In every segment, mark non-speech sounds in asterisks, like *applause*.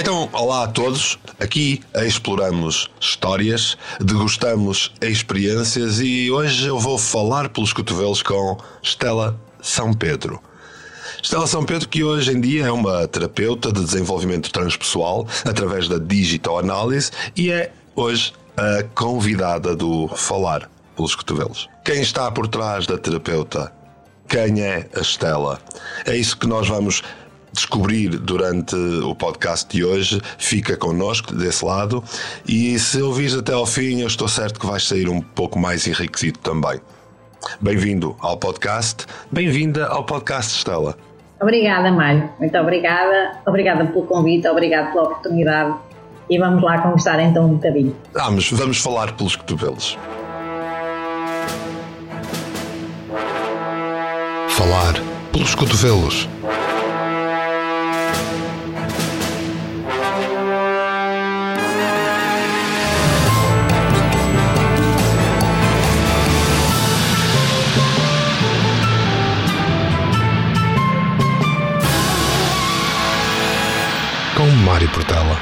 Então, olá a todos. Aqui exploramos histórias, degustamos experiências e hoje eu vou falar pelos cotovelos com Estela São Pedro. Estela São Pedro, que hoje em dia é uma terapeuta de desenvolvimento transpessoal através da digital análise e é hoje a convidada do Falar pelos Cotovelos. Quem está por trás da terapeuta? Quem é a Estela? É isso que nós vamos descobrir durante o podcast de hoje, fica connosco desse lado e se ouvires até ao fim, eu estou certo que vais sair um pouco mais enriquecido também. Bem-vindo ao podcast, bem-vinda ao podcast Estela. Obrigada, Mário. Muito obrigada. Obrigada pelo convite, obrigada pela oportunidade. E vamos lá conversar então um bocadinho. Vamos, vamos falar pelos cotovelos. Falar pelos cotovelos. Mário Portela.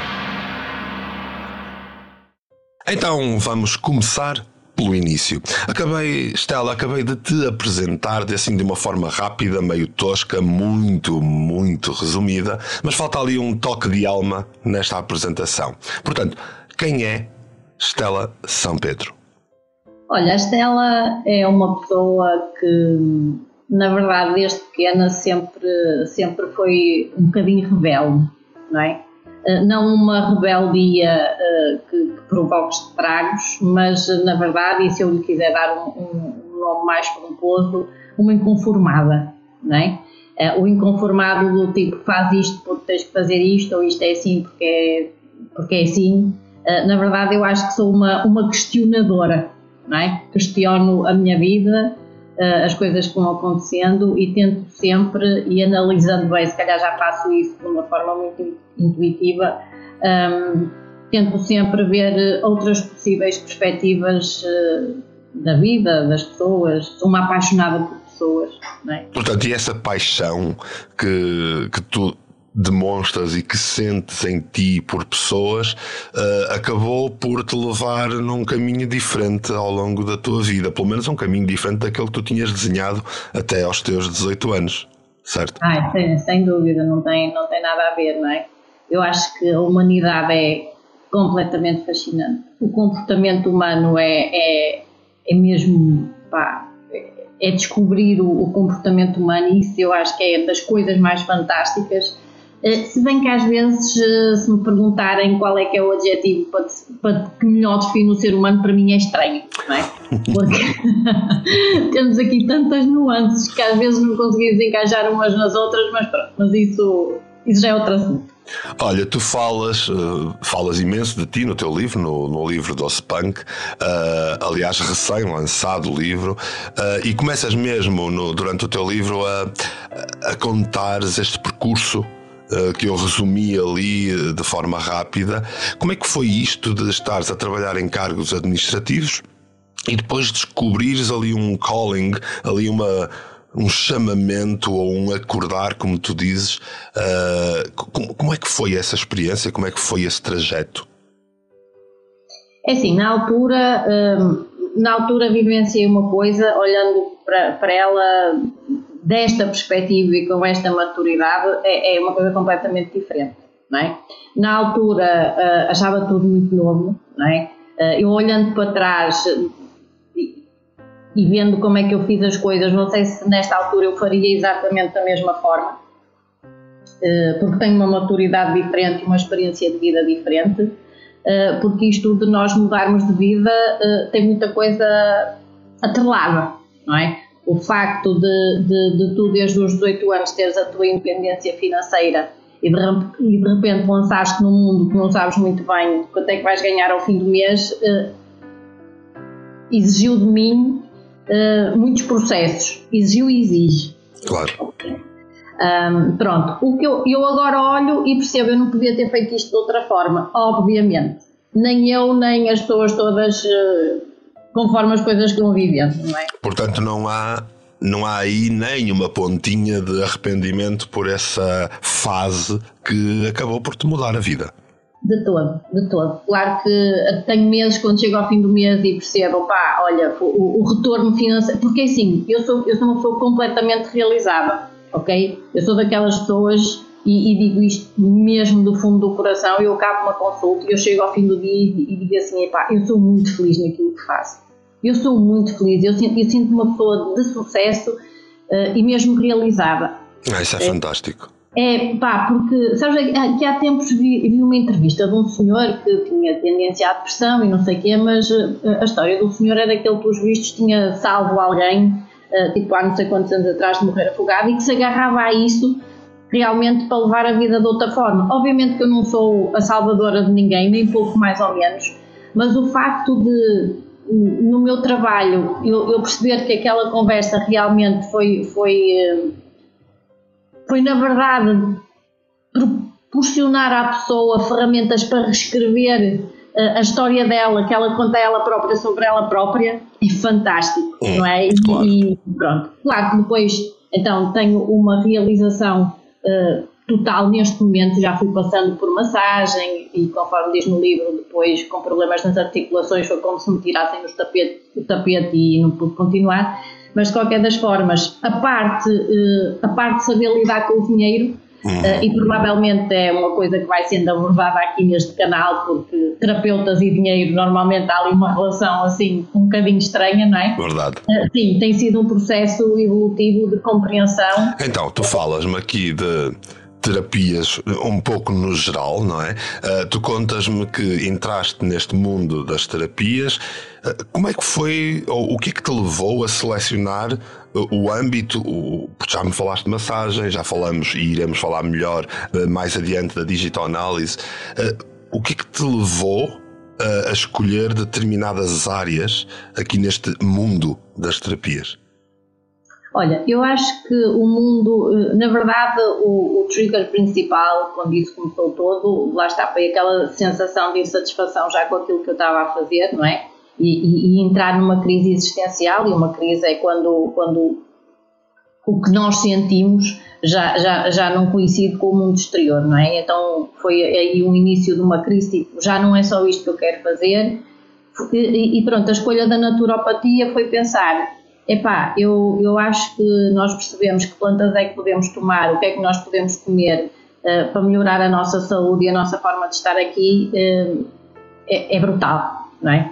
Então vamos começar pelo início. Acabei, Estela, acabei de te apresentar de, assim de uma forma rápida, meio tosca, muito, muito resumida, mas falta ali um toque de alma nesta apresentação. Portanto, quem é Estela São Pedro? Olha, a Estela é uma pessoa que, na verdade, desde pequena sempre, sempre foi um bocadinho rebelde não é? Eh, não uma rebeldia uh, que, que, provoque estragos, mas na verdade, e se eu lhe quiser dar um, um, nome mais pomposo, uma inconformada, não é? O inconformado do tipo faz isto porque tens que fazer isto, ou isto é assim porque é, porque é assim. Na verdade, eu acho que sou uma, uma questionadora, não é? Questiono a minha vida, as coisas que vão acontecendo e tento sempre, e analisando bem, se calhar já faço isso de uma forma muito intuitiva, um, ehm, tento sempre ver outras possíveis perspectivas uh, da vida, das pessoas. Sou uma apaixonada por pessoas. É? Portanto, e essa paixão que, que tu demonstras e que sentes em ti por pessoas uh, acabou por te levar num caminho diferente ao longo da tua vida, pelo menos um caminho diferente daquele que tu tinhas desenhado até aos teus 18 anos, certo? Ah, sem, sem dúvida, não tem, não tem nada a ver, não é? Eu acho que a humanidade é completamente fascinante. O comportamento humano é, é, é mesmo, pá, é descobrir o, o comportamento humano e isso eu acho que é das coisas mais fantásticas se bem que às vezes, eh, se me perguntarem qual é que é o adjetivo para, para que melhor define o ser humano, para mim é estranho, não é? Porque *laughs* temos aqui tantas nuances que às vezes não conseguimos encaixar umas nas outras, mas pronto, mas isso, isso já é outro assunto. Olha, tu falas, uh, falas imenso de ti no teu livro, no, no livro do Punk, uh, aliás, recém-lançado o livro, uh, e começas mesmo no, durante o teu livro a, a contares este percurso eh, que eu resumi ali eh, de forma rápida. Como é que foi isto de estares a trabalhar em cargos administrativos e depois descobrires ali um calling, ali uma, um chamamento ou um acordar, como tu dizes? Uh, como, como, é que foi essa experiência? Como é que foi esse trajeto? É assim, na altura, hum, na altura vivenciei uma coisa, olhando para, para ela desta perspectiva e com esta maturidade é, é uma coisa completamente diferente, não é? Na altura uh, achava tudo muito novo, não é? Uh, eu olhando para trás e, e, vendo como é que eu fiz as coisas, não sei se nesta altura eu faria exatamente da mesma forma, uh, porque tenho uma maturidade diferente uma experiência de vida diferente, porque isto de nós mudarmos de vida tem muita coisa atrelada, não é? O facto de, de, de tu, desde os 18 anos, teres a tua independência financeira e de, e de repente lançaste num mundo que não sabes muito bem quanto é que vais ganhar ao fim do mês, eh, exigiu de mim eh, muitos processos. Exigiu e exige. Claro. Um, pronto, o que eu, eu agora olho e percebo, eu não podia ter feito isto de outra forma, obviamente. Nem eu, nem as pessoas todas uh, conforme as coisas que vão vivendo, não é? Portanto, não há não há aí nem uma pontinha de arrependimento por essa fase que acabou por te mudar a vida. De todo, de todo. Claro que tenho meses quando chego ao fim do mês e percebo, pá, olha, o, o retorno financeiro. Porque assim, eu sou, eu sou uma pessoa completamente realizada, ok? Eu sou daquelas pessoas, e, e digo isto mesmo do fundo do coração, eu acabo uma consulta e eu chego ao fim do dia e, e digo assim, pá, eu sou muito feliz naquilo que faço. Eu sou muito feliz, eu sinto, eu sinto uma pessoa de sucesso uh, e mesmo realizada. Ah, isso é, é fantástico. É, pá, porque, sabes, que há tempos vi, vi, uma entrevista de um senhor que tinha tendência à depressão e não sei o quê, mas eh, a história do senhor é daquele que, pelos vistos, tinha salvo alguém, eh, tipo há não sei quantos anos atrás, de morrer afogado e que se agarrava a isso realmente para levar a vida de outra forma. Obviamente que eu não sou a salvadora de ninguém, nem pouco mais ou menos, mas o facto de, no meu trabalho, eu, eu perceber que aquela conversa realmente foi. foi eh, foi na verdade proporcionar à pessoa ferramentas para reescrever uh, a história dela, que ela conta ela própria sobre ela própria, é fantástico, é, não é? Claro. E, pronto. Claro que depois, então, tenho uma realização uh, total neste momento, já fui passando por massagem e, conforme diz no livro, depois com problemas nas articulações foi como se me tirassem os tapete, o tapete e não pude continuar. Mas de qualquer das formas, a parte, eh, a parte de saber lidar com o dinheiro, uhum. Eh, e provavelmente é uma coisa que vai sendo abordada aqui neste canal, porque terapeutas e dinheiro normalmente há ali uma relação assim um bocadinho estranha, não é? Verdade. Eh, sim, tem sido um processo evolutivo de compreensão. Então, tu falas-me aqui de terapias um pouco no geral, não é? Uh, tu contas-me que entraste neste mundo das terapias. Uh, como é que foi, ou o que é que te levou a selecionar o âmbito? O, já me falaste de massagem, já falamos e iremos falar melhor uh, mais adiante da digital análise. o que é que te levou a escolher determinadas áreas aqui neste mundo das terapias? Olha, eu acho que o mundo, eh, na verdade, o, o, trigger principal, quando isso começou todo, lá está, foi aquela sensação de insatisfação já com aquilo que eu estava a fazer, não é? E, e, entrar numa crise existencial, e uma crise é quando, quando o que nós sentimos já, já, já não coincide com o mundo exterior, não é? Então foi aí o início de uma crise, tipo, já não é só isto que eu quero fazer, e, e pronto, a escolha da naturopatia foi pensar Epá, eu, eu acho que nós percebemos que plantas é que podemos tomar, o que é que nós podemos comer uh, para melhorar a nossa saúde e a nossa forma de estar aqui uh, é, é, brutal, não é?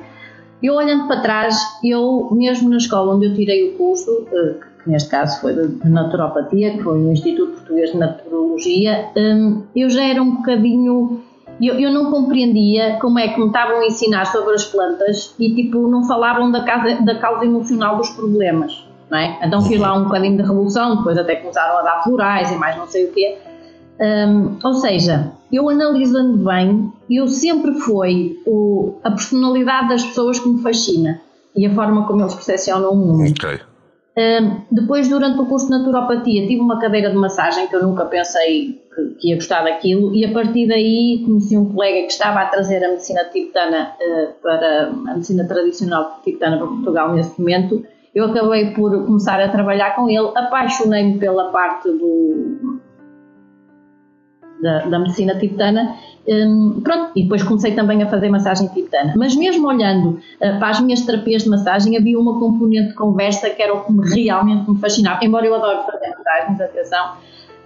Eu olhando para trás, eu mesmo na escola onde eu tirei o curso, uh, que neste caso foi de, naturopatia, que foi o Instituto Português de Naturologia, um, eu já era um bocadinho eu, eu não compreendia como é que me estavam a ensinar sobre as plantas e tipo não falavam da causa, da causa emocional dos problemas. Não é? Então fiz lá um bocadinho de revolução, depois até começaram a dar florais e mais não sei o quê. Um, ou seja, eu analisando bem, eu sempre foi o, a personalidade das pessoas que me fascina e a forma como eles percepcionam o mundo. Okay depois, durante o curso de naturopatia, tive uma cadeira de massagem que eu nunca pensei que, que, ia gostar daquilo, e a partir daí conheci um colega que estava a trazer a medicina tibetana uh, para a medicina tradicional tibetana para Portugal nesse momento. Eu acabei por começar a trabalhar com ele, apaixonei-me pela parte do, da, da medicina tibetana um, pronto, e depois comecei também a fazer massagem tibetana. Mas mesmo olhando uh, para as minhas terapias de massagem, havia uma componente de conversa que era o que me, realmente me fascinava, embora eu adore fazer massagens, atenção.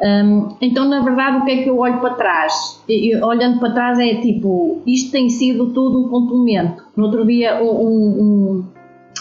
Um, então, na verdade, o que é que eu olho para trás? Olhando para trás é tipo, isto tem sido tudo um complemento. No outro dia, um, um,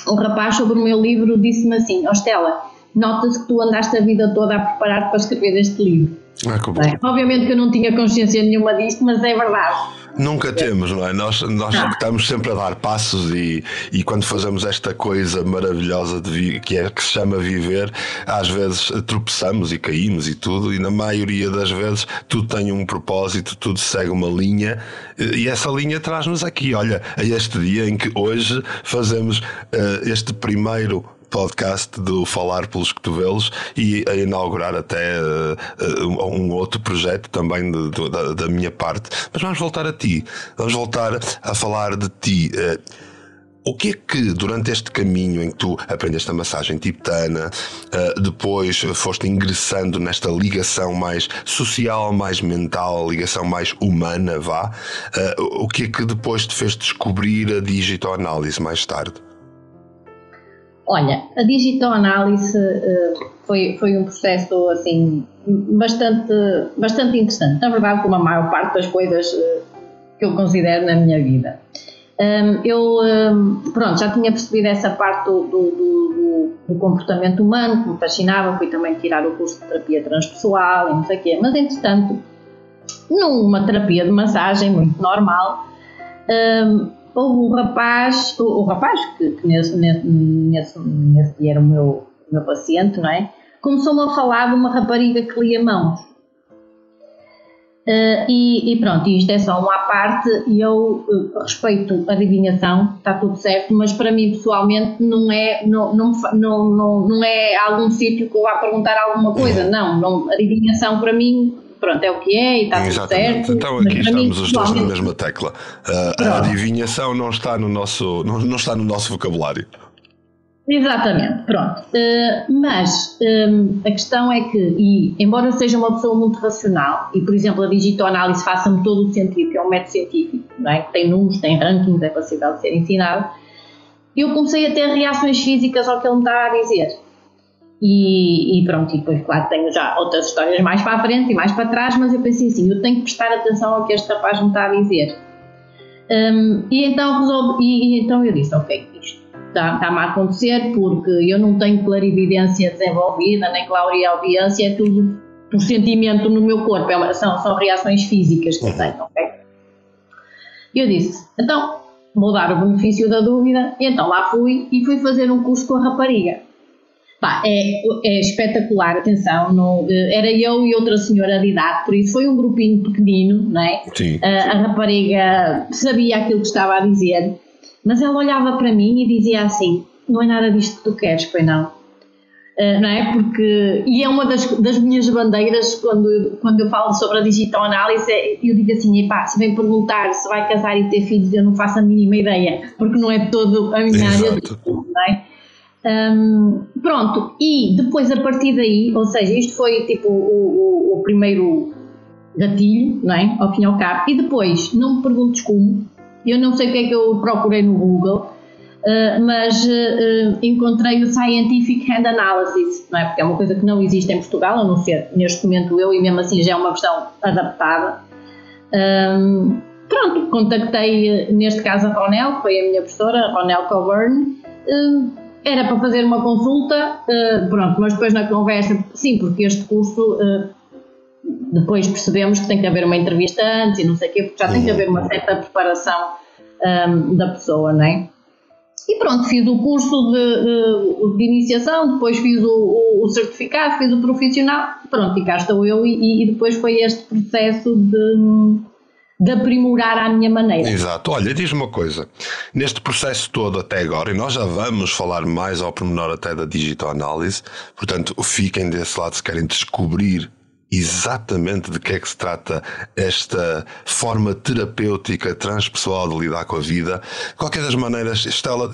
um rapaz sobre o meu livro disse-me assim, ó Stella, nota-se que tu andaste a vida toda a preparar para escrever este livro. Ah. É, obviamente que eu não tinha consciência nenhuma disto, mas é verdade. Nunca temos, não é? Nós, nós estamos sempre a dar passos e, e quando fazemos esta coisa maravilhosa de que, é, que se chama viver, às vezes tropeçamos e caímos e tudo, e na maioria das vezes tudo tem um propósito, tudo segue uma linha, e essa linha traz-nos aqui, olha, a este dia em que hoje fazemos uh, este primeiro podcast do Falar pelos Cotovelos e a inaugurar até uh, um outro projeto também de, de, da, da, minha parte. Mas vamos voltar a ti, vamos voltar a falar de ti. Uh, o que é que durante este caminho em que tu aprendeste a massagem tibetana, uh, depois foste ingressando nesta ligação mais social, mais mental, ligação mais humana, vá, o que é que depois te fez descobrir a digitoanálise mais tarde? Olha, a digitoanálise uh, foi, foi um processo assim bastante, bastante interessante. Na verdade, como a maior parte das coisas uh, que eu considero na minha vida. Um, eu um, pronto, já tinha percebido essa parte do, do, do, do, comportamento humano que me fascinava, fui também tirar o curso de terapia transpessoal e não sei o quê, mas entretanto, numa terapia de massagem muito normal, um, houve um rapaz, o, o rapaz que, que nesse, nesse, nesse, dia era o meu, meu paciente, não é? Começou-me a falar de uma rapariga que lia mãos. Uh, e, e, pronto, isto é só uma parte e eu uh, respeito a adivinhação, está tudo certo, mas para mim pessoalmente não é, não, não, não, não, não é algum sítio que eu vá perguntar alguma coisa, não, não, adivinhação para mim pronto, é o que é e está tudo certo. Então aqui estamos mim, os dois na mesma tecla. Uh, a adivinhação não está no nosso, não, não está no nosso vocabulário. Exatamente, pronto. Uh, mas um, a questão é que, e, embora eu seja uma pessoa muito racional, e por exemplo a digitoanálise faça-me todo o sentido, que é um método científico, não é? que tem números, tem rankings, é possível de ser ensinado, eu comecei a ter reações físicas ao que ele me estava a dizer. E, e, pronto, e depois, claro, tenho já outras histórias mais para a frente e mais para trás, mas eu pensei assim: eu tenho que prestar atenção ao que este rapaz me está a dizer. Um, e, então resolvi, e, e, então eu disse: ok, isto está-me a acontecer porque eu não tenho clarividência desenvolvida, nem clareaudiência, é tudo por sentimento no meu corpo, é são, são reações físicas que eu tenho, ok? E eu disse: então vou dar o benefício da dúvida, e então lá fui e fui fazer um curso com a rapariga. Pá, é, é espetacular, atenção, no, eh, era eu e outra senhora de idade, por isso foi um grupinho pequenino, não é? Sim. A, a rapariga sabia aquilo que estava a dizer, mas ela olhava para mim e dizia assim: Não é nada disto que tu queres, pois não? Uh, não é? Porque, e é uma das, das minhas bandeiras quando, quando eu falo sobre a digital análise, é, eu digo assim, epá, se vem perguntar se vai casar e ter filhos, eu não faço a mínima ideia, porque não é todo a minha área, não é? Um, pronto, e depois a partir daí, ou seja, isto foi tipo o, o, o, primeiro gatilho, não é? Ao fim e ao cabo, e depois, não me perguntes como, eu não sei o que é que eu procurei no Google, uh, mas uh, encontrei o Scientific Hand Analysis, não é? Porque é uma coisa que não existe em Portugal, a não ser neste momento eu, e mesmo assim já é uma versão adaptada. Um, pronto, contactei neste caso a Ronel, que foi a minha professora, Ronel Coburn. Era para fazer uma consulta, uh, pronto, mas depois na conversa, sim, porque este curso, uh, depois percebemos que tem que haver uma entrevista antes e não sei o quê, porque já tem que haver uma certa preparação um, ehm, da pessoa, não é? E pronto, fiz o curso de, de, de iniciação, depois fiz o, o, o, certificado, fiz o profissional, pronto, e cá estou eu, e, e depois foi este processo de de aprimorar à minha maneira. Exato. Olha, diz-me uma coisa. Neste processo todo até agora, e nós já vamos falar mais ao pormenor até da digital análise, portanto, fiquem desse lado se querem descobrir exatamente de que é que se trata esta forma terapêutica transpessoal de lidar com a vida. Qualquer das maneiras, Estela,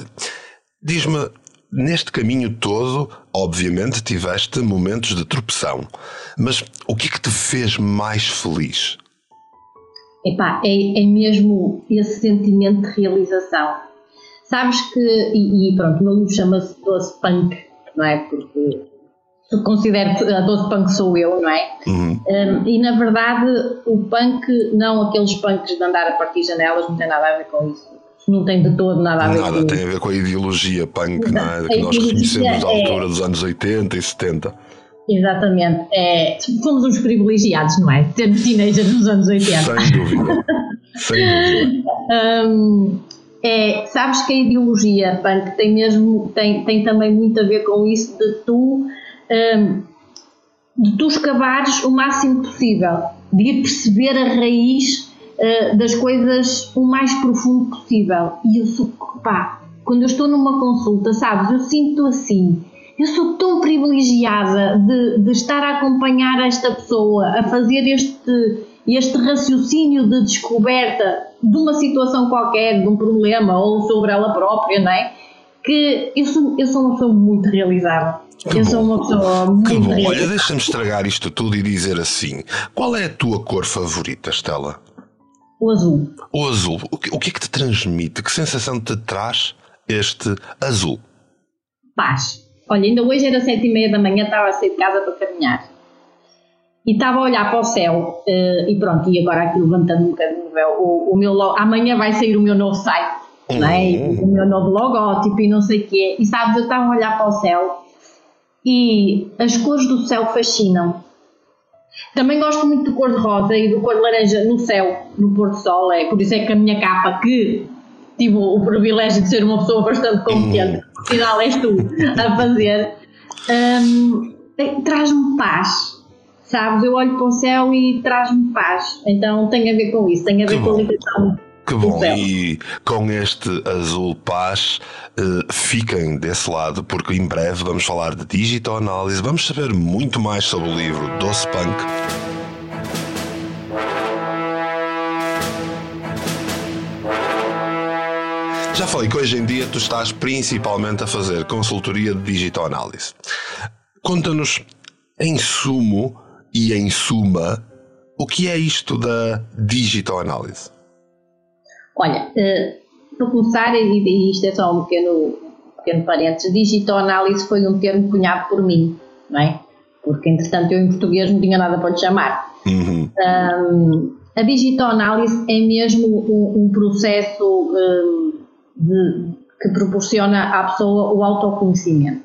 diz-me, neste caminho todo, obviamente tiveste momentos de tropeção, mas o que é que te fez mais feliz? Epá, é, é mesmo esse sentimento de realização. Sabes que, e, e pronto, o meu livro chama-se Doce Punk, não é? Porque considero que a Doce Punk sou eu, não é? Uhum. Um, e na verdade, o punk, não aqueles punks de andar a partir janelas, não tem nada a ver com isso. Não tem de todo nada a ver nada, com isso. Nada, tem a ver com a ideologia punk, não é? Que nós reconhecemos à altura é... dos anos 80 e 70. Exatamente. É, fomos uns privilegiados, não é? Tendo teenagers nos anos 80. Sem dúvida. Sem dúvida. Um, *laughs* é, sabes que a ideologia punk tem mesmo tem, tem também muito a ver com isso de tu um, de tu escavares o máximo possível, de ir perceber a raiz uh, das coisas o mais profundo possível. E eu sou, pá, quando eu estou numa consulta, sabes, eu sinto assim eu sou tão privilegiada de, de estar a acompanhar esta pessoa, a fazer este, este raciocínio de descoberta de uma situação qualquer, de um problema ou sobre ela própria, não é? Que eu sou, eu sou uma pessoa muito realizada. Que eu bom. sou uma pessoa muito Que bom. realizada. Olha, deixa-me estragar isto tudo e dizer assim: qual é a tua cor favorita, Estela? O azul. O azul. O que, o que é que te transmite? Que sensação te traz este azul? Paz. Olha, ainda hoje era sete e meia da manhã, estava a sair de casa para caminhar. E estava a olhar para o céu eh, e pronto, e agora aqui levantando um bocadinho o o, meu lo- amanhã vai sair o meu novo site, é? Uhum. o meu novo logótipo e não sei o quê. E sabes, eu estava a olhar para o céu e as cores do céu fascinam. Também gosto muito do cor de rosa e do cor de laranja no céu, no pôr do sol. É, por isso é que a minha capa, que tive o privilégio de ser uma pessoa bastante competente, afinal és tu a fazer, eh, traz-me paz. Sabes, eu olho para o céu e traz-me paz. Então tem a ver com isso, tem a ver Que com a ligação. Que bom, e com este azul paz, eh, fiquem desse lado, porque em breve vamos falar de digital análise, vamos saber muito mais sobre o livro Doce Punk. Já falei que hoje em dia tu estás principalmente a fazer consultoria de digital análise. Conta-nos, em sumo e em suma, o que é isto da digital análise? Olha, eh, para começar, e, isto é só um pequeno, pequeno parênteses, digital análise foi um termo cunhado por mim, não é? Porque entretanto eu em português não tinha nada para lhe chamar. Uhum. Hum, a digital análise é mesmo um, um processo hum, de- que proporciona à pessoa o autoconhecimento.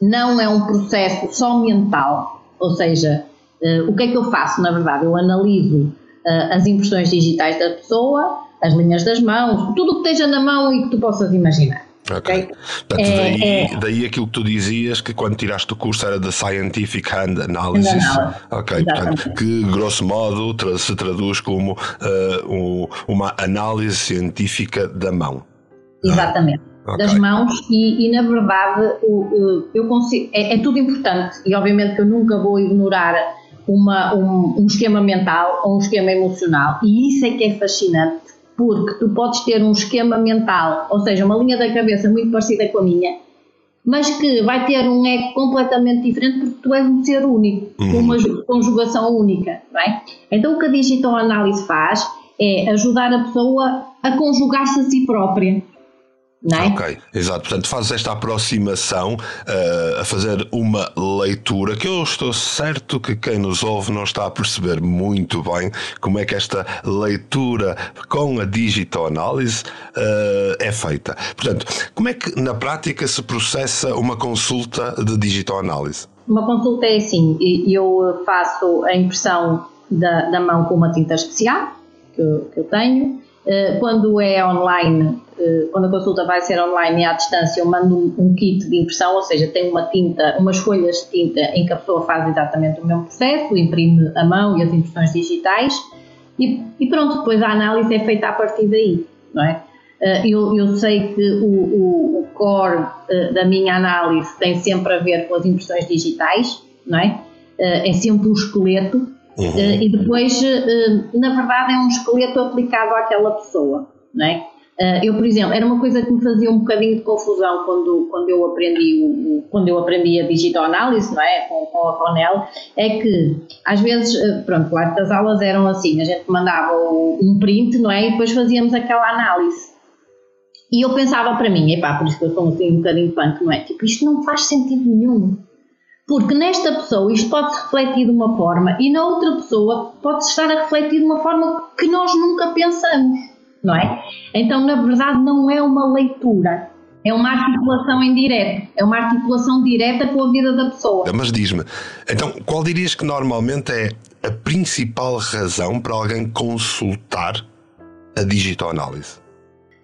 Não é um processo só mental, ou seja, eh, o que é que eu faço na verdade? Eu analiso eh, as impressões digitais da pessoa, as linhas das mãos, tudo o que esteja na mão e que tu possas imaginar. Ok. Portanto, É, daí, é. daí aquilo que tu dizias que quando tiraste o curso era de Scientific Hand Analysis. Ok, Exatamente. portanto, que grosso modo se traduz como eh, um- uma análise científica da mão. Exatamente. Ok. das mãos e, e, na verdade o- eu consigo, é, é tudo importante e obviamente que eu nunca vou ignorar uma, um, um esquema mental ou um esquema emocional e isso é que é fascinante porque tu podes ter um esquema mental, ou seja, uma linha da cabeça muito parecida com a minha, mas que vai ter um eco completamente diferente porque tu és um ser único, com uma ju- conjugação única, não é? Então o que a digital análise faz é ajudar a pessoa a conjugar-se a si própria, é? Ok, exato. Portanto, fazes esta aproximação eh, a fazer uma leitura que eu estou certo que quem nos ouve não está a perceber muito bem como é que esta leitura com a digital análise eh, é feita. Portanto, como é que na prática se processa uma consulta de digital análise? Uma consulta é assim, eu faço a impressão da, da mão com uma tinta especial que eu, que eu tenho. Eh, Quando é online, eh, quando a consulta vai ser online e à distância, eu mando um, kit de impressão, ou seja, tenho uma tinta, umas folhas de tinta em que a pessoa faz exatamente o mesmo processo, imprime a mão e as impressões digitais e, e pronto, depois a análise é feita a partir daí, não é? Eh, Eu, eu sei que o, o, o core da minha análise tem sempre a ver com as impressões digitais, não é? É sempre um esqueleto Uhum. eh, e depois, eh, na verdade, é um esqueleto aplicado àquela pessoa, não é? Eh, Eu, por exemplo, era uma coisa que me fazia um bocadinho de confusão quando, quando, eu, aprendi o, quando eu aprendi a digital análise, não é? Com, com a Ronel, é que às vezes, pronto, claro que as aulas eram assim, a gente mandava um print, não é? E depois fazíamos aquela análise. E eu pensava para mim, epá, por isso que eu sou assim um bocadinho punk, não é? Tipo, isto não faz sentido nenhum. Porque nesta pessoa isto pode se refletir de uma forma e na outra pessoa pode estar a refletir de uma forma que nós nunca pensamos, não é? Então, na verdade, não é uma leitura, é uma articulação em direto, é uma articulação direta com a vida da pessoa. Mas diz-me, então, qual dirias que normalmente é a principal razão para alguém consultar a digital análise?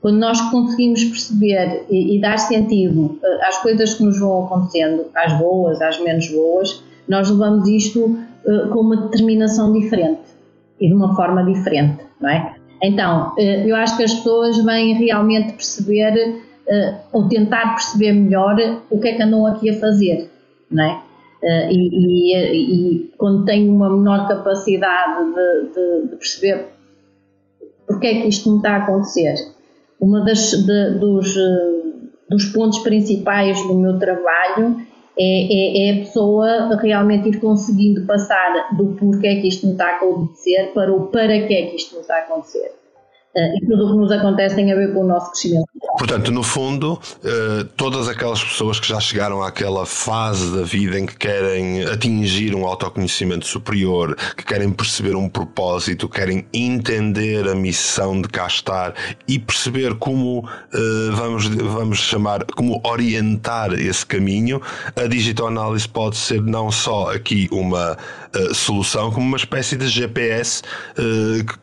Quando nós conseguimos perceber e, e dar sentido eh, às coisas que nos vão acontecendo, às boas, às menos boas, nós levamos isto eh, com uma determinação diferente e de uma forma diferente, não é? Então, eh, eu acho que as pessoas vêm realmente perceber eh, ou tentar perceber melhor o que é que andam aqui a fazer, não é? Uh, e, e, e, quando tenho uma menor capacidade de, de, de, perceber porque é que isto não está a acontecer. Uma das de, dos, dos pontos principais do meu trabalho é, é, é, a pessoa realmente ir conseguindo passar do porquê é que isto não está a acontecer para o para que é que isto não está a acontecer. Uh, e tudo o que nos acontece tem a ver com o nosso crescimento. Portanto, no fundo, eh, todas aquelas pessoas que já chegaram àquela fase da vida em que querem atingir um autoconhecimento superior, que querem perceber um propósito, querem entender a missão de cá estar e perceber como eh, vamos, vamos chamar, como orientar esse caminho, a digitoanálise pode ser não só aqui uma solução, como uma espécie de GPS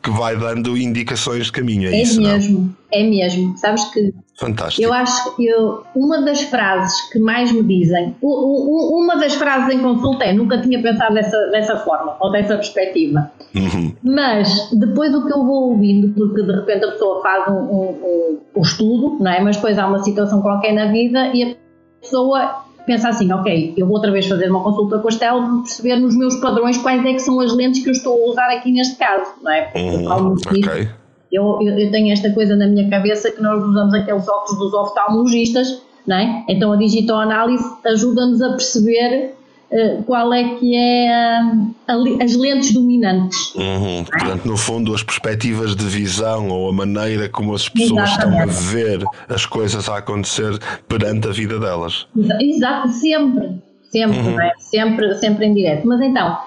que vai dando indicações de caminho. É, é isso, mesmo. Não? É mesmo. Sabes que Fantástico. Eu acho que eu, uma das frases que mais me dizem, uma das frases em consulta é nunca tinha pensado dessa, dessa forma ou dessa perspectiva. Uhum. Mas depois o que eu vou ouvindo, porque de repente a pessoa faz um, um, um, estudo, não é? mas depois há uma situação qualquer na vida e a pessoa pensa assim, ok, eu vou outra vez fazer uma consulta com a Estela para perceber nos meus padrões quais é que são as lentes que eu estou a usar aqui neste caso, não é? Porque uhum. ok. Eu, eu, eu, tenho esta coisa na minha cabeça que nós usamos aqueles óculos dos oftalmologistas, não é? Então a digitoanálise ajuda-nos a perceber uh, qual é que é a, a, as lentes dominantes. Uhum. Portanto, no fundo, as perspectivas de visão ou a maneira como as pessoas Exatamente. estão a ver as coisas a acontecer perante a vida delas. Exato, sempre, sempre, uhum. é? sempre, sempre em direto. Mas então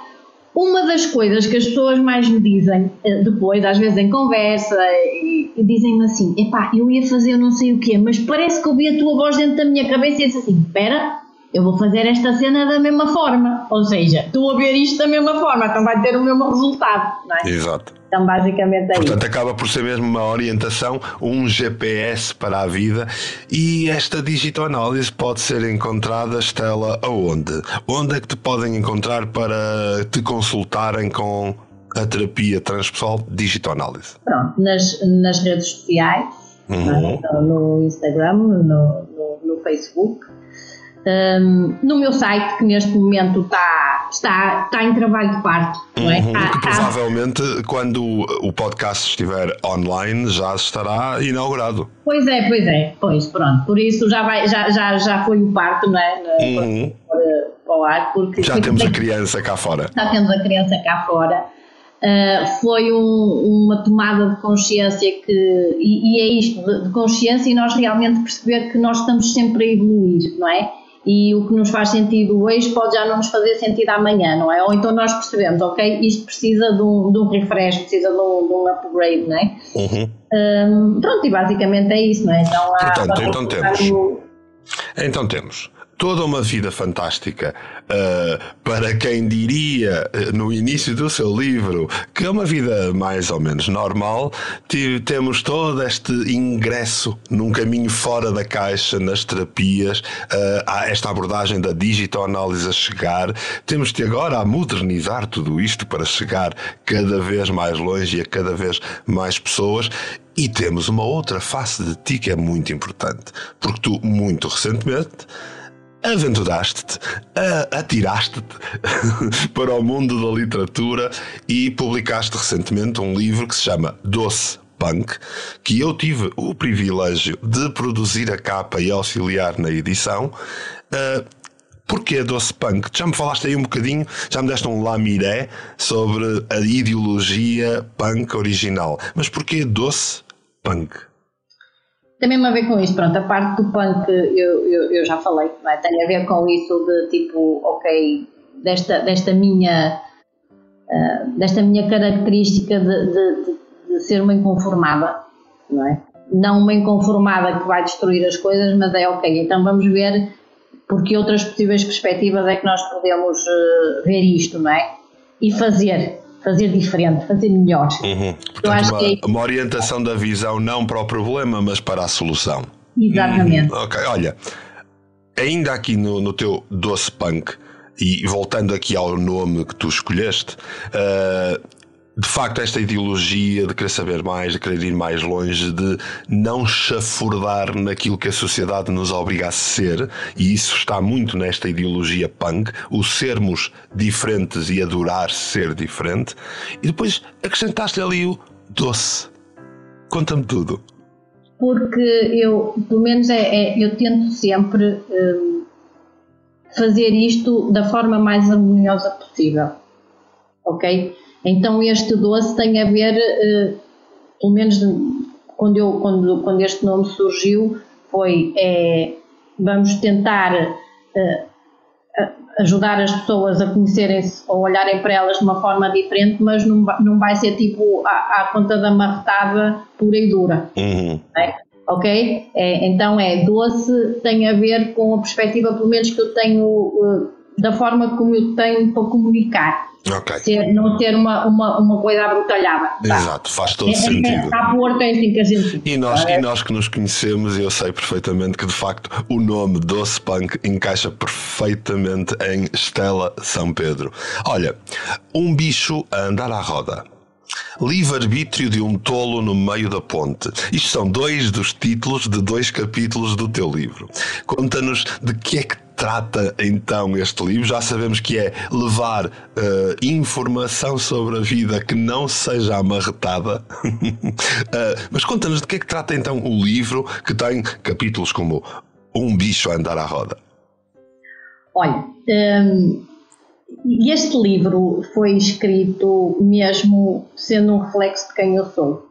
uma das coisas que as pessoas mais me dizem eh, depois, às vezes em conversa, e, dizem-me assim: epá, eu ia fazer não sei o quê, mas parece que ouvi a tua voz dentro da minha cabeça e disse assim: espera, eu vou fazer esta cena da mesma forma. Ou seja, estou a ver isto da mesma forma, então vai ter o mesmo resultado, não é? Exato. Então, basicamente é Portanto, isso. acaba por ser mesmo uma orientação, um GPS para a vida. E esta digitoanálise pode ser encontrada, Estela, aonde? Onde é que te podem encontrar para te consultarem com a terapia transpessoal digitoanálise? Pronto, nas, nas redes sociais, uhum. no Instagram, no, no, no Facebook um, no meu site, que neste momento está, está, está em trabalho de parto. Não é? Uhum, que provavelmente, quando o podcast estiver online, já estará inaugurado. Pois é, pois é, pois pronto. Por isso já, vai, já, já, já foi o parto, não é? Uhum. Para, o ar, porque já temos a criança cá fora. Já temos a criança cá fora. Uh, foi um, uma tomada de consciência que, e, e é isto, de, de consciência e nós realmente perceber que nós estamos sempre a evoluir, não é? E o que nos faz sentido hoje pode já não nos fazer sentido amanhã, não é? Ou então nós percebemos, ok, isto precisa de um, de um refresh, precisa de um, de um upgrade, não é? Uhum. Um, pronto, e basicamente é isso, não é? Então, há, Portanto, então temos. No... Então temos toda uma vida fantástica uh, para quem diria uh, no início do seu livro que é uma vida mais ou menos normal, temos todo este ingresso num caminho fora da caixa nas terapias, uh, esta abordagem da digitoanálise a chegar, temos que agora a modernizar tudo isto para chegar cada vez mais longe e a cada vez mais pessoas. E temos uma outra face de ti que é muito importante, porque tu, muito recentemente, aventuraste-te, atiraste-te *laughs* para o mundo da literatura e publicaste recentemente um livro que se chama Doce Punk, que eu tive o privilégio de produzir a capa e auxiliar na edição. Uh, Porquê Doce Punk? Já me falaste aí um bocadinho, já me deste um lamiré sobre a ideologia punk original. Mas porquê Doce Punk? Tem a ver com isso, pronto, a parte do punk eu, eu, eu já falei, é? tem a ver com isso de tipo, ok, desta, desta minha uh, desta minha característica de, de, de, ser uma inconformada, não é? Não uma inconformada que vai destruir as coisas, mas é ok, então vamos ver porque outras possíveis perspectivas é que nós podemos uh, ver isto, não é? E fazer fazer diferente, fazer melhor. Uhum. Portanto, uma, é... uma, orientação da visão não para o problema, mas para a solução. Exatamente. Uhum. Ok, olha, ainda aqui no, no teu doce punk, e voltando aqui ao nome que tu escolheste, uh, de facto, esta ideologia de querer saber mais, de querer ir mais longe, de não chafurdar naquilo que a sociedade nos obriga a ser, e isso está muito nesta ideologia punk, o sermos diferentes e adorar ser diferente, e depois acrescentaste ali o doce. Conta-me tudo. Porque eu, pelo menos, é, é eu tento sempre hum, fazer isto da forma mais harmoniosa possível. Ok? Então este doce tem a ver, uh, pelo menos quando, eu, quando, quando este nome surgiu, foi é, vamos tentar uh, ajudar as pessoas a conhecerem-se ou olharem para elas de uma forma diferente, mas não, não vai ser tipo à, à conta da marretada pura e dura. Uhum. É? Ok? É, então é doce, tem a ver com a perspectiva, pelo menos que eu tenho, uh, da forma como eu tenho para comunicar. Okay. Ser, não ter uma, uma, uma coisa abrutalhada. Exato, faz todo é, é sentido. É, está porto, é assim que a gente. E nós, e nós que nos conhecemos, eu sei perfeitamente que de facto o nome Doce Punk encaixa perfeitamente em Estela São Pedro. Olha, um bicho a andar à roda. Livre-arbítrio de um tolo no meio da ponte. Isto são dois dos títulos de dois capítulos do teu livro. Conta-nos de que é que trata então este livro? Já sabemos que é levar uh, informação sobre a vida que não seja amarretada. uh, *laughs* mas conta-nos de que é que trata então o livro que tem capítulos como Um bicho a andar à roda. Olha, um, este livro foi escrito mesmo sendo um reflexo de quem eu sou.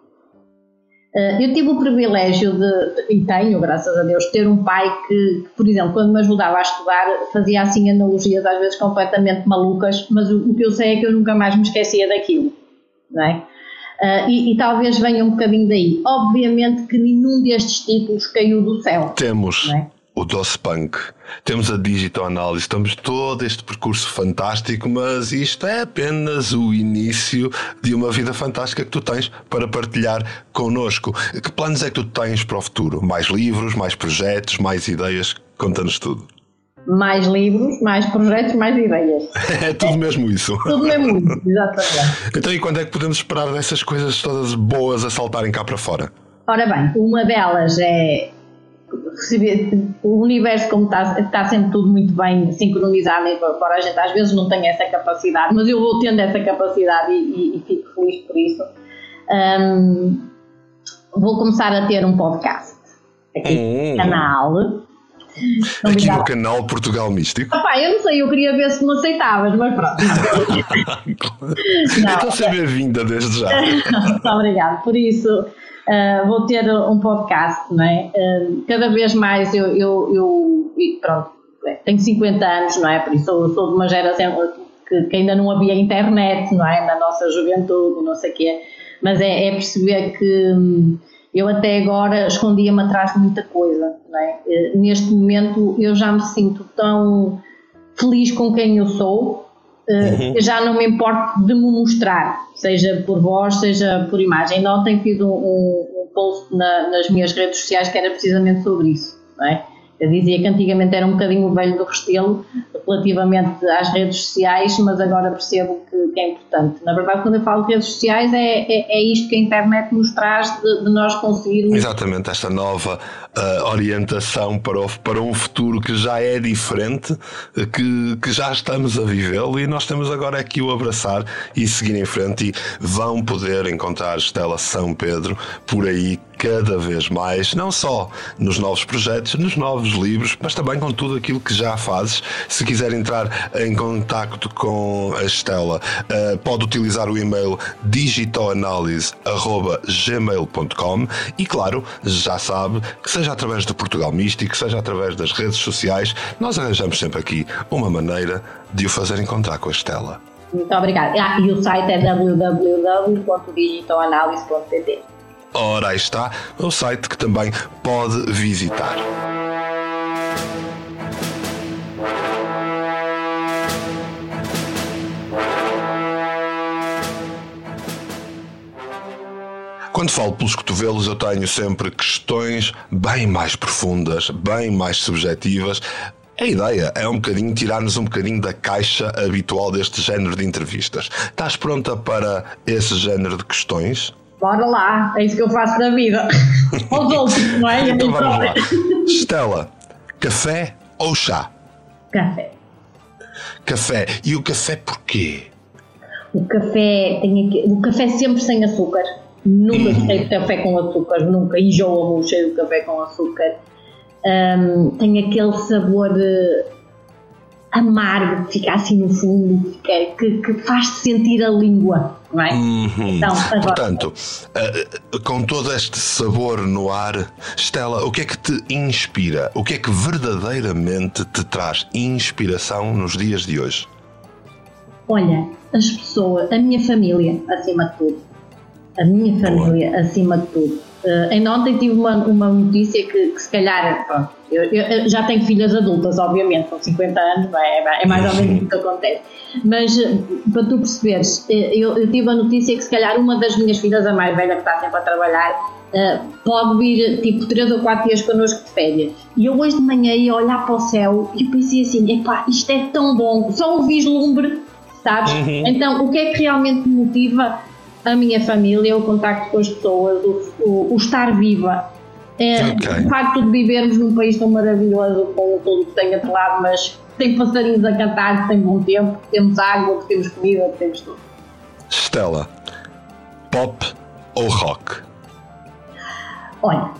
Eh, eu tive o privilégio de, e tenho, graças a Deus, ter um pai que, por exemplo, quando me ajudava a estudar, fazia assim analogias às vezes completamente malucas, mas o, o que eu sei é que eu nunca mais me esquecia daquilo, não é? Uh, e, e, talvez venha um bocadinho daí. Obviamente que nenhum destes títulos caiu do céu. Temos. É? O Doce Punk, temos a Digital Analysis, temos todo este percurso fantástico, mas isto é apenas o início de uma vida fantástica que tu tens para partilhar connosco. Que planos é que tu tens para o futuro? Mais livros, mais projetos, mais ideias? Conta-nos tudo. Mais livros, mais projetos, mais ideias. *laughs* é tudo mesmo isso. Tudo mesmo isso, exatamente. Então, e quando é que podemos esperar dessas coisas todas boas a saltarem cá para fora? Ora bem, uma delas é o universo como está, está sempre tudo muito bem sincronizado, embora a gente às vezes não tenha essa capacidade, mas eu vou tendo essa capacidade e, e, e fico feliz por isso. Um, vou começar a ter um podcast aqui no hum. canal. Aqui no canal Portugal Místico. Opa, eu não sei, eu queria ver se me aceitavas, mas pronto. *laughs* não, Estou a ser bem-vinda desde já. Muito *laughs* obrigada. Por isso, uh, vou ter um podcast, não é? Uh, cada vez mais eu, eu, eu, pronto, tenho 50 anos, não é? Por isso sou, sou de uma geração que, que, ainda não havia internet, não é? Na nossa juventude, não sei o quê. Mas é, é perceber que hum, eu até agora escondia-me atrás de muita coisa, não é? Eh, neste momento eu já me sinto tão feliz com quem eu sou uhum. já não me importo de me mostrar, seja por voz, seja por imagem. Ainda ontem fiz um, um, um post na, nas minhas redes sociais que era precisamente sobre isso, não é? Eu dizia que antigamente era um bocadinho o velho do Restelo relativamente às redes sociais, mas agora percebo que, que, é importante. Na verdade, quando eu falo de redes sociais, é, é, é isto que a internet nos traz de, de nós conseguirmos. Exatamente, esta nova uh, orientação para, o, para um futuro que já é diferente, que, que já estamos a vivê-lo e nós temos agora aqui o abraçar e seguir em frente. E vão poder encontrar Estela São Pedro por aí cada vez mais, não só nos novos projetos, nos novos livros, mas também com tudo aquilo que já fazes. Se quiser entrar em contacto com a Estela, uh, pode utilizar o e-mail digitalanalise.gmail.com e claro, já sabe que seja através do Portugal Místico, seja através das redes sociais, nós arranjamos sempre aqui uma maneira de o fazer encontrar com a Estela. Muito obrigada. Ah, e o site é *laughs* www.digitalanalise.pt Ora, está o site que também pode visitar. Quando falo pelos cotovelos, eu tenho sempre questões bem mais profundas, bem mais subjetivas, A ideia é um bocadinho tirar-nos um bocadinho da caixa habitual deste género de entrevistas. Estás pronta para esse género de questões? Bora lá, é isso que eu faço na vida. *laughs* Aos outros, não é? então vamos lá. *laughs* Estela, café ou chá? Café. Café. E o café porquê? O café tem aqui, o café sempre sem açúcar. Nunca gostei de café com açúcar, nunca enjoa-me o cheiro do café com açúcar. Um, tem aquele sabor uh, amargo que fica assim no fundo, que, que, que faz-te sentir a língua, não é? Uhum. Então, Portanto, uh, com todo este sabor no ar, Estela, o que é que te inspira? O que é que verdadeiramente te traz inspiração nos dias de hoje? Olha, as pessoas, a minha família, acima de tudo. A minha família, Boa. acima de tudo. Uh, ainda ontem tive uma, uma notícia que, que se calhar, pronto, eu, eu, já tenho filhas adultas, obviamente, com 50 anos, é, é mais ou menos o que acontece. Mas eh, para tu perceberes, eh, eu, eu, tive a notícia que se calhar uma das minhas filhas, a mais velha que está sempre a trabalhar, uh, pode vir tipo 3 ou 4 dias connosco de férias. E eu hoje de manhã ia olhar para o céu e pensei assim: epá, isto é tão bom, só o vislumbre sabes? Uhum. Então, o que é que realmente me motiva a minha família, o contacto com as pessoas, o, o, o estar viva. É, okay. O facto de vivermos num país tão maravilhoso, com tudo que tem atrelado, mas tem passarinhos a cantar, tem bom tempo, temos água, temos comida, temos tudo. Stella, pop ou rock? Olha,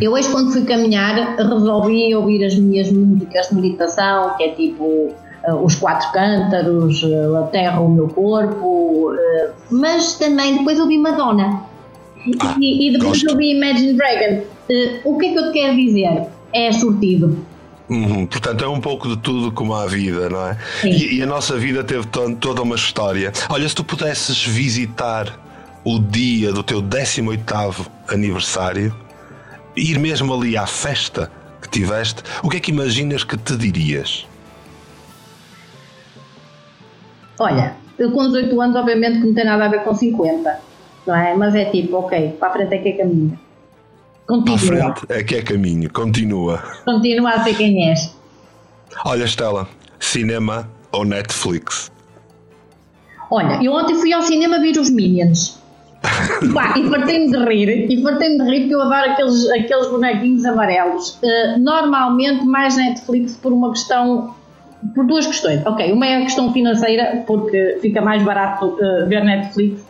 eu hoje quando fui caminhar resolvi ouvir as minhas músicas de meditação, que é tipo os quatro cântaros, uh, a terra, o meu corpo, uh, mas também depois ouvi Madonna ah, e, e, depois gosto. ouvi Imagine Dragons. o que é que eu te quero dizer? É sortido. Uhum, portanto, é um pouco de tudo como a vida, não é? E, e, a nossa vida teve toda uma história. Olha, se tu pudesses visitar o dia do teu 18 aniversário, ir mesmo ali à festa que tiveste, o que é que imaginas que te dirias? Olha, eu com 18 anos, obviamente que não tem nada a ver com 50, não é? Mas é tipo, ok, para a frente é que é caminho. Continua. Para a frente é que é caminho, continua. Continua a ser quem és. Olha, Estela, cinema ou Netflix? Olha, eu ontem fui ao cinema ver os Minions. *laughs* Pá, e fartei-me de rir, e fartei-me de rir porque eu adoro aqueles, aqueles bonequinhos amarelos. Uh, normalmente mais Netflix por uma questão por duas questões. Ok, uma é a questão financeira, porque fica mais barato uh, ver Netflix,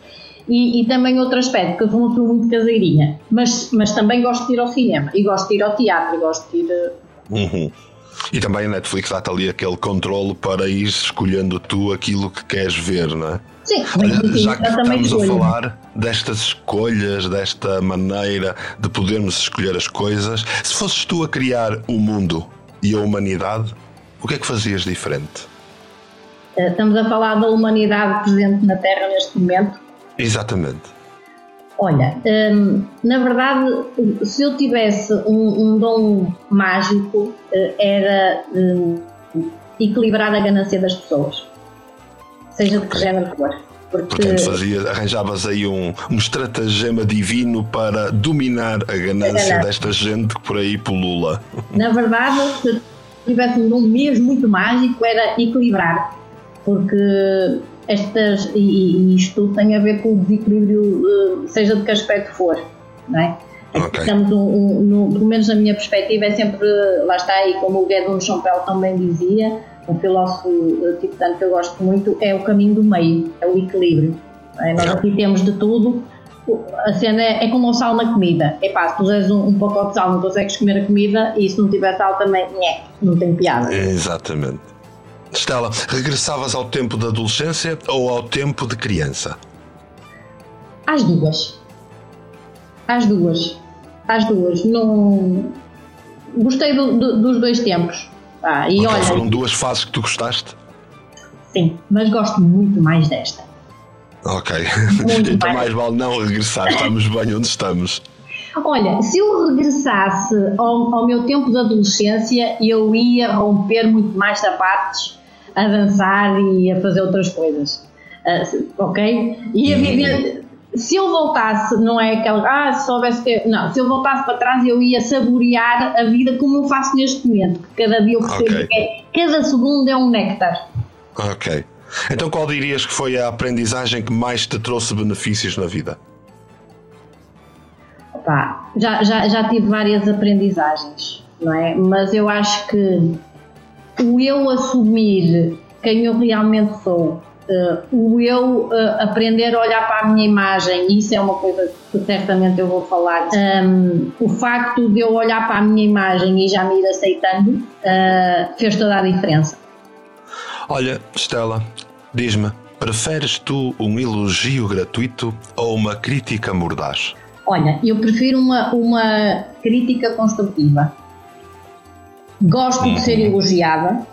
e, e, também outro aspecto, que eu sou muito caseirinha, mas, mas também gosto de ir ao cinema, e gosto de ir ao teatro, e gosto de ir. Uh... Uhum. E também a Netflix dá-te ali aquele controle para ir escolhendo tu aquilo que queres ver, não é? Sim, Olha, já que estamos a falar destas escolhas, desta maneira de podermos escolher as coisas, se fosses tu a criar o mundo e a humanidade, o que é que fazias diferente? Eh, estamos a falar da humanidade presente na Terra neste momento. Exatamente. Olha, hum, na verdade, se eu tivesse um, um dom mágico, eh, era hum, equilibrar a ganância das pessoas, seja de que género for. Porque... Portanto, fazia, arranjavas aí um, um estratagema divino para dominar a ganância desta gente que por aí pulula. Na verdade, se tivesse um mesmo muito mágico, era equilibrar. Porque estas, e, e isto tem a ver com o desequilíbrio, eh, seja de que aspecto for, não é? Okay. Estamos um, um, no, pelo menos na minha perspectiva, é sempre, lá está, e como o Gedon Champel também dizia, um filósofo eh, tibetano que eu gosto muito, é o caminho do meio, é o equilíbrio. É? Nós aqui temos de tudo, a cena é, é como o sal na comida. É pá, se puseres um, um pacote de sal, não consegues comer a comida e se não tiver sal também, nhé, não tem piada. Exatamente. Estela, regressavas ao tempo da adolescência ou ao tempo de criança? Às duas. Às duas. Às duas. Não... Gostei do, do, dos dois tempos. Ah, e então olha, foram duas fases que tu gostaste? Sim, mas gosto muito mais desta. Ok. Muito então mais vale não regressar, estamos bem onde estamos. Olha, se eu regressasse ao, ao, meu tempo de adolescência, eu ia romper muito mais sapatos, a dançar e a fazer outras coisas. Uh, ok? Ia viver. se eu voltasse, não é aquele, ah, se soubesse que. Não, se eu voltasse para trás, eu ia saborear a vida como eu faço neste momento, que cada dia eu percebo Ok. que é, cada segundo é um néctar. Ok. Então qual dirias que foi a aprendizagem que mais te trouxe benefícios na vida? Pá, já, já, já tive várias aprendizagens, não é? Mas eu acho que o eu assumir quem eu realmente sou, eh, o eu eh, aprender a olhar para a minha imagem, isso é uma coisa que certamente eu vou falar, ehm, o facto de eu olhar para a minha imagem e já me ir aceitando eh, fez toda a diferença. Olha, Stella, diz-me, preferes tu um elogio gratuito ou uma crítica mordaz? Olha, eu prefiro uma, uma crítica construtiva. Gosto de ser elogiada.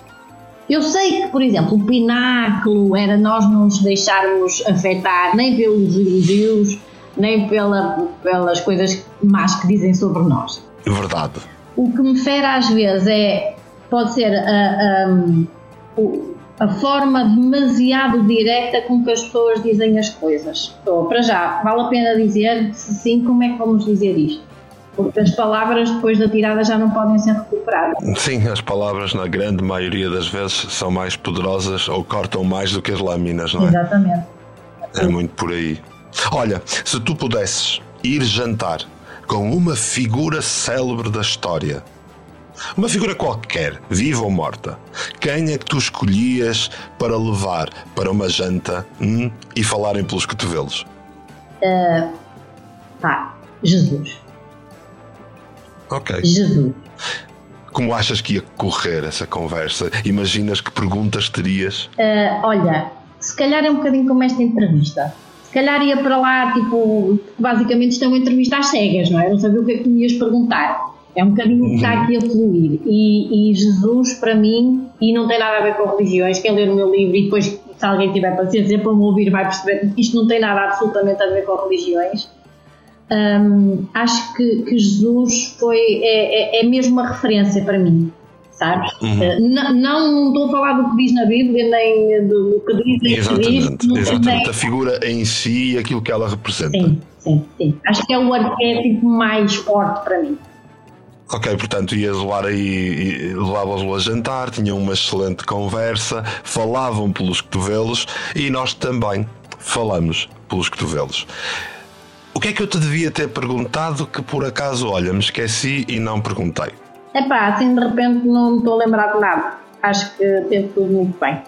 Eu sei que, por exemplo, o pináculo era nós não nos deixarmos afetar nem pelos elogios, nem pela, pelas coisas más que dizem sobre nós. Verdade. O que me fere às vezes é, pode ser a, a, o- a forma demasiado direta com que as pessoas dizem as coisas. Então, para já, vale a pena dizer, se sim, como é que vamos dizer isto? Porque as palavras depois da tirada já não podem ser recuperadas. Sim, as palavras, na grande maioria das vezes, são mais poderosas ou cortam mais do que as lâminas, não é? Exatamente. É muito por aí. Olha, se tu pudesses ir jantar com uma figura célebre da história, uma figura qualquer, viva ou morta, quem é que tu escolhias para levar para uma janta hum, e falarem pelos cotovelos? Pá, Jesus. Ok. Jesus. Como achas que ia correr essa conversa? Imaginas que perguntas terias? Ah, olha, se calhar é um bocadinho como esta entrevista. Se calhar ia para lá, tipo, basicamente isto é uma entrevista às cegas, não é? Não sabia o que é que tu me ias perguntar. É um bocadinho o que está aqui a fluir. E, e Jesus, para mim, e não tem nada a ver com religiões, quem ler o meu livro e depois, se alguém tiver paciência para me ouvir, vai perceber que isto não tem nada absolutamente a ver com religiões. Hum, acho que, que Jesus foi, é, é, é mesmo uma referência para mim, sabes? Eh, Não, não, estou a falar do que diz na Bíblia, nem do, do que diz em Exatamente, não exatamente. tem- A figura em si e aquilo que ela representa. Sim, sim, sim. Acho que é o arquétipo mais forte para mim. Ok, portanto ias levar aí, e- levavas-lo a jantar, tinham uma excelente conversa, falavam pelos cotovelos e nós também falamos pelos cotovelos. O que é que eu te devia ter perguntado que por acaso, olha, me esqueci e não perguntei? Epá, assim de repente não me estou a lembrar de nada. Acho que teve tudo muito bem.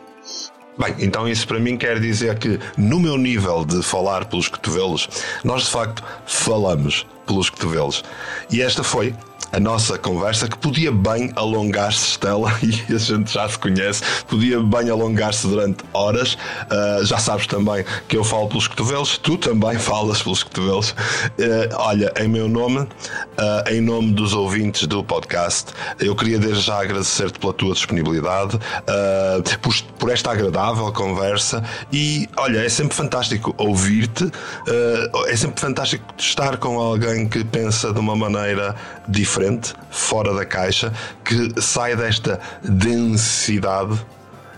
Bem, então isso para mim quer dizer que no meu nível de falar pelos cotovelos, nós de facto falamos pelos cotovelos. E esta foi a nossa conversa que podia bem alongar-se, Estela, *laughs* e a gente já se conhece, podia bem alongar-se durante horas. Ah, já sabes também que eu falo pelos cotovelos, tu também falas pelos cotovelos. Ah, olha, em meu nome, ah, em nome dos ouvintes do podcast, eu queria desde já agradecer-te pela tua disponibilidade, por, por esta agradável conversa e olha, é sempre fantástico ouvir-te, é sempre fantástico estar com alguém que pensa de uma maneira diferente, fora da caixa, que sai desta densidade.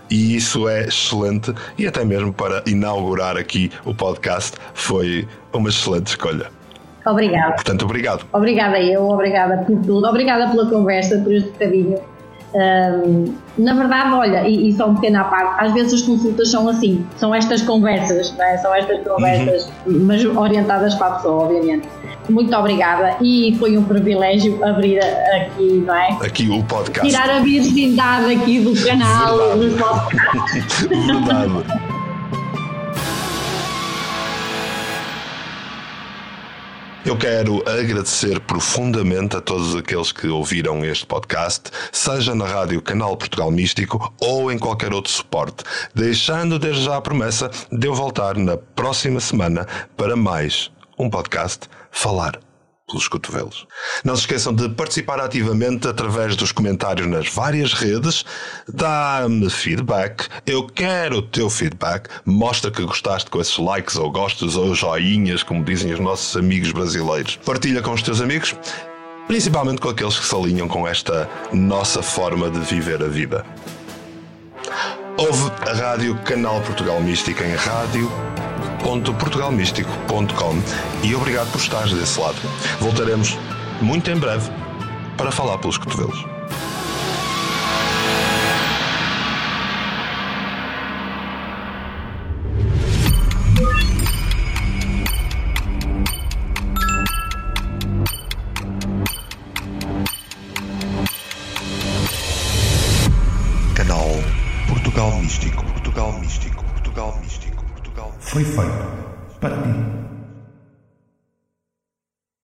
E isso é excelente, e até mesmo para inaugurar aqui o podcast foi uma excelente escolha. Obrigada. Portanto, obrigado. Obrigada eu, obrigada por tudo, obrigada pela conversa, por este bocadinho. Ahm, na verdade, olha, e, e só um pequeno à parte, às vezes as consultas são assim, são estas conversas, não é? são estas conversas, mas orientadas para a pessoa, obviamente. Muito obrigada e foi um privilégio abrir aqui, não é? Aqui o podcast. Tirar a virgindade aqui do canal, Verdade. nossos *laughs* Verdade. Eu quero agradecer profundamente a todos aqueles que ouviram este podcast, seja na rádio Canal Portugal Místico ou em qualquer outro suporte, deixando desde já a promessa de eu voltar na próxima semana para mais um podcast Falar pelos cotovelos. Não se esqueçam de participar ativamente através dos comentários nas várias redes. Dá-me feedback. Eu quero o teu feedback. Mostra que gostaste com esses likes ou gostos ou joinhas, como dizem os nossos amigos brasileiros. Partilha com os teus amigos, principalmente com aqueles que se alinham com esta nossa forma de viver a vida. Ouve a Rádio Canal Portugal Mística em rádio www.portugalmístico.com e obrigado por estares desse lado. Voltaremos muito em breve para falar pelos cotovelos. Foi feito para ti.